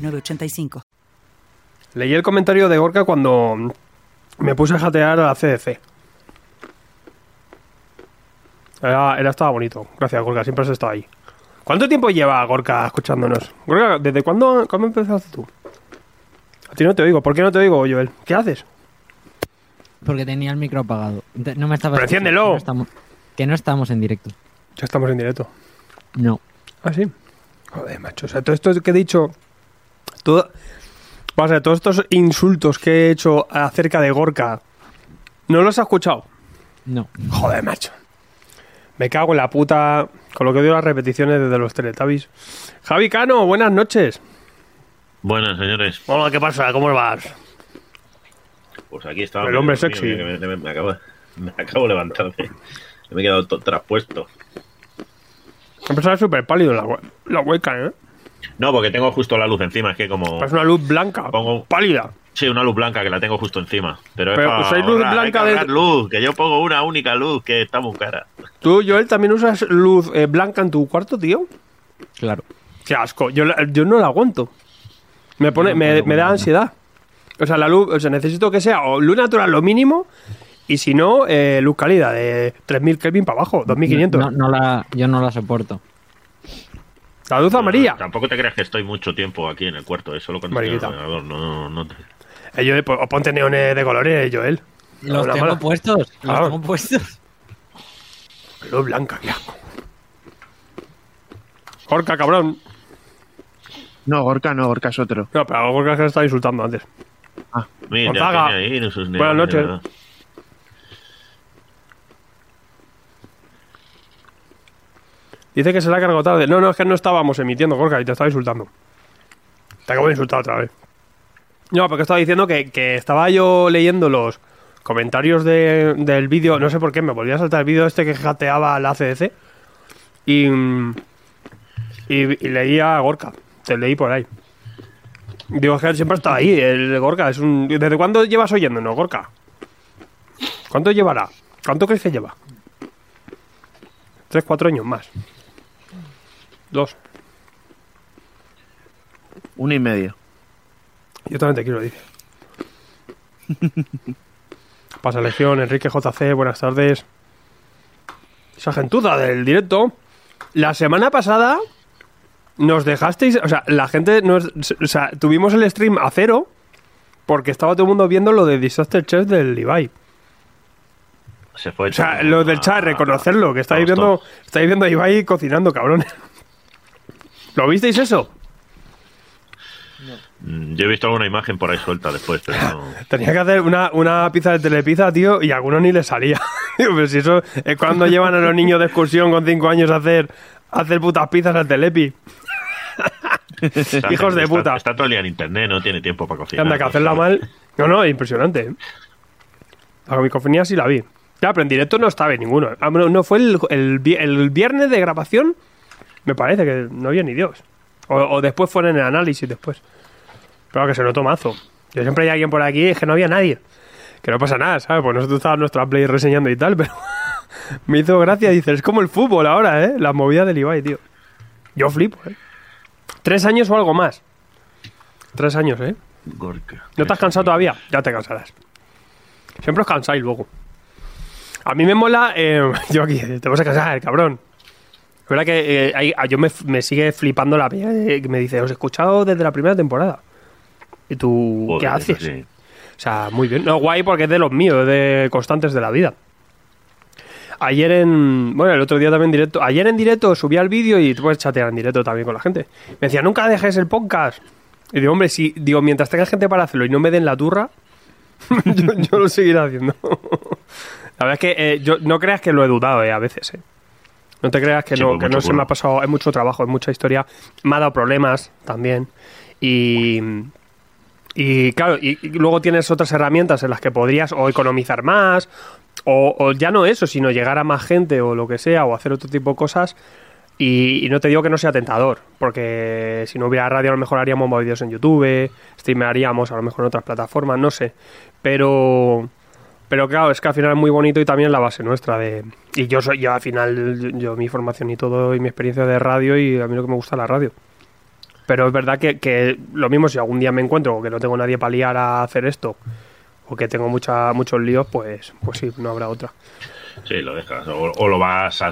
906985. Leí el comentario de Gorka cuando me puse a jatear a CDC. Era, era- estaba bonito. Gracias, Gorka. Siempre has estado ahí. ¿Cuánto tiempo lleva Gorka escuchándonos? Gorka, ¿desde cuándo, cuándo empezaste tú? A ti no te oigo. ¿Por qué no te oigo, Joel? ¿Qué haces? Porque tenía el micro apagado. No me estaba Pero enciéndelo. Que no estamos, que no estamos en directo. Ya estamos en directo. No. Ah, sí. Joder, macho. O sea, todo esto que he dicho. Todo, o sea, todos estos insultos que he hecho acerca de Gorka. ¿No los has escuchado? No. Joder, macho. Me cago en la puta. Con lo que dio las repeticiones desde los Teletubbies. Javi Cano, buenas noches. Buenas, señores. Hola, ¿qué pasa? ¿Cómo vas? Pues aquí estaba. El hombre mío, sexy. Me, me- me acabo, me acabo de levantarme. Me he quedado to- traspuesto. Empezaba súper pálido la, la hueca, ¿eh? No, porque tengo justo la luz encima. Es que como. Es una luz blanca, Pongo- pálida. Sí, una luz blanca que la tengo justo encima. Pero, es Pero para usáis luz ahorrar, hay blanca que de- luz, que yo pongo una única luz que está muy cara. ¿Tú, Joel, también usas luz eh, blanca en tu cuarto, tío? Claro. Qué asco. Yo, la- yo no la aguanto. Me pone, No me, me da ansiedad. O sea, la luz, o sea, necesito que sea o luz natural lo mínimo y si no, eh, luz cálida de 3000 Kelvin para abajo, 2500. No, no la, yo no la soporto. La luz amarilla. Tampoco te creas que estoy mucho tiempo aquí en el cuarto, es solo con el Mariquita. ordenador. No, no, no te- Eh, Joel, pues, o ponte neones de colores, Joel. Los tengo mala. puestos. Los tengo puestos. Luz blanca, qué asco. Gorka, cabrón. No, Gorka no, Gorka es otro. No, pero Gorka se estaba insultando antes. Mira, Gonzaga. tiene ahí en sus Buenas noches. Dice que se la ha cargado tarde. No, no, es que no estábamos emitiendo, Gorka, y te estaba insultando. Te acabo de insultar otra vez. No, porque estaba diciendo que, que estaba yo leyendo los comentarios de- del vídeo. No sé por qué, me volvía a saltar el vídeo este que jateaba la CDC. Y, y, y leía a Gorka. Te leí por ahí. Digo, es que siempre está ahí, el Gorka. ¿Desde cuándo llevas oyéndonos, Gorka? ¿Cuánto llevará? ¿Cuánto crees que lleva? Tres, cuatro años más. Dos. Uno y medio. Yo también te quiero, dice. Pasa Legión, Enrique JC, buenas tardes. Esa gentuza del directo. La semana pasada nos dejasteis, o sea, la gente nos, o sea, tuvimos el stream a cero porque estaba todo el mundo viendo lo de Disaster Chef del Ibai. Se fue O sea, lo del chat, reconocerlo, que estáis viendo, estáis viendo a Ibai cocinando, cabrones. ¿Lo visteis eso? Yo he visto alguna imagen por ahí suelta después, pero no. Tenía que hacer una, una pizza de telepizza, tío, y a alguno ni le salía. Pero si eso es cuando llevan a los niños de excursión con 5 años a hacer, a hacer putas pizzas al telepi. Está- Hijos de está- puta. Está todo el día en internet, no tiene tiempo para cocinar. anda, que hacerla mal. No, no, impresionante. ¿eh? La comicofonía sí la vi. Ya, pero en directo no estaba ninguno. Ah, no, no, fue el, el viernes de grabación. Me parece que no había ni Dios. O, o después fue en el análisis después. Pero que se notó mazo. Yo siempre hay alguien por aquí, es que no había nadie. Que no pasa nada, ¿sabes? Pues nosotros estábamos nuestra play reseñando y tal, pero me hizo gracia. Dices, es como el fútbol ahora, ¿eh? La movida del Ibai, tío. Yo flipo, ¿eh? Tres años o algo más. Tres años, ¿eh? Gorka. ¿No te has cansado todavía? Ya te cansarás. Siempre os cansáis luego. A mí me mola. eh, yo aquí, te vas a cansar, cabrón. Es verdad que eh, hay- a- yo me, me sigue flipando la peña que me dice: Os he escuchado desde la primera temporada. ¿Y tú Joder, qué haces? sí. O sea, muy bien. No, guay porque es de los míos, es de constantes de la vida. Ayer en. Bueno, el otro día también en directo. Ayer en directo subí el vídeo y tú puedes chatear en directo también con la gente. Me decía, nunca dejes el podcast. Y digo, hombre, si. Digo, mientras tenga gente para hacerlo y no me den la turra, yo, yo lo seguiré haciendo. la verdad es que eh, yo no creas que lo he dudado, eh, a veces, eh. No te creas que Sí, no, pues que no se me ha pasado. Es mucho trabajo, es mucha historia. Me ha dado problemas también. Y, y claro, y, y luego tienes otras herramientas en las que podrías o economizar más, o, o ya no eso, sino llegar a más gente o lo que sea, o hacer otro tipo de cosas. Y, y no te digo que no sea tentador, porque si no hubiera radio a lo mejor haríamos más vídeos en YouTube, streamearíamos a lo mejor en otras plataformas, no sé. Pero pero claro, es que al final es muy bonito y también la base nuestra de... Y yo soy, yo al final, yo, yo mi formación y todo y mi experiencia de radio y a mí lo que me gusta es la radio. Pero es verdad que, que lo mismo si algún día me encuentro que no tengo nadie para liar a hacer esto o que tengo mucha, muchos líos, pues, pues sí, no habrá otra. Sí, lo dejas. O, o lo vas a.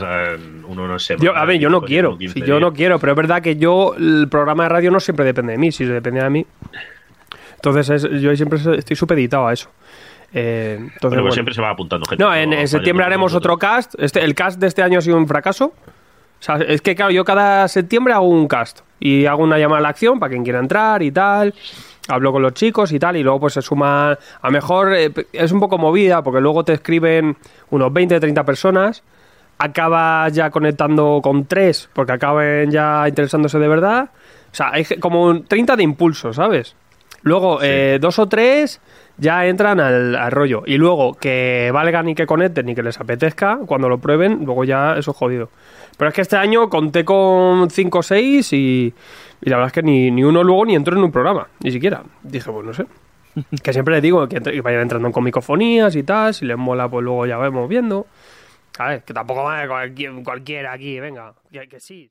Uno no sé. Yo, a ver, yo no quiero, si yo no quiero, pero es verdad que yo, el programa de radio no siempre depende de mí, si depende de mí. Entonces es- yo siempre estoy supeditado a eso. Eh, entonces, Bueno, pues bueno. siempre se va apuntando gente. No, en, en septiembre haremos otro cast. Este, el cast de este año ha sido un fracaso. O sea, es que claro, yo cada septiembre hago un cast y hago una llamada a la acción para quien quiera entrar y tal. Hablo con los chicos y tal, y luego pues se suma. A lo mejor eh, es un poco movida porque luego te escriben unos 20, 30 personas. Acabas ya conectando con tres porque acaben ya interesándose de verdad. O sea, hay como un 30 de impulso, ¿sabes? Luego, eh, dos o tres ya entran al, al rollo. Y luego, que valgan y que conecten y que les apetezca, cuando lo prueben, luego ya eso es jodido. Pero es que este año conté con cinco o seis y, y la verdad es que ni, ni uno luego ni entró en un programa, ni siquiera. Dije, pues no sé. Que siempre les digo que, entre- que vayan entrando con micofonías y tal, si les mola, pues luego ya vamos viendo. A ver, que tampoco va cualquier, cualquiera aquí, venga, que, que sí.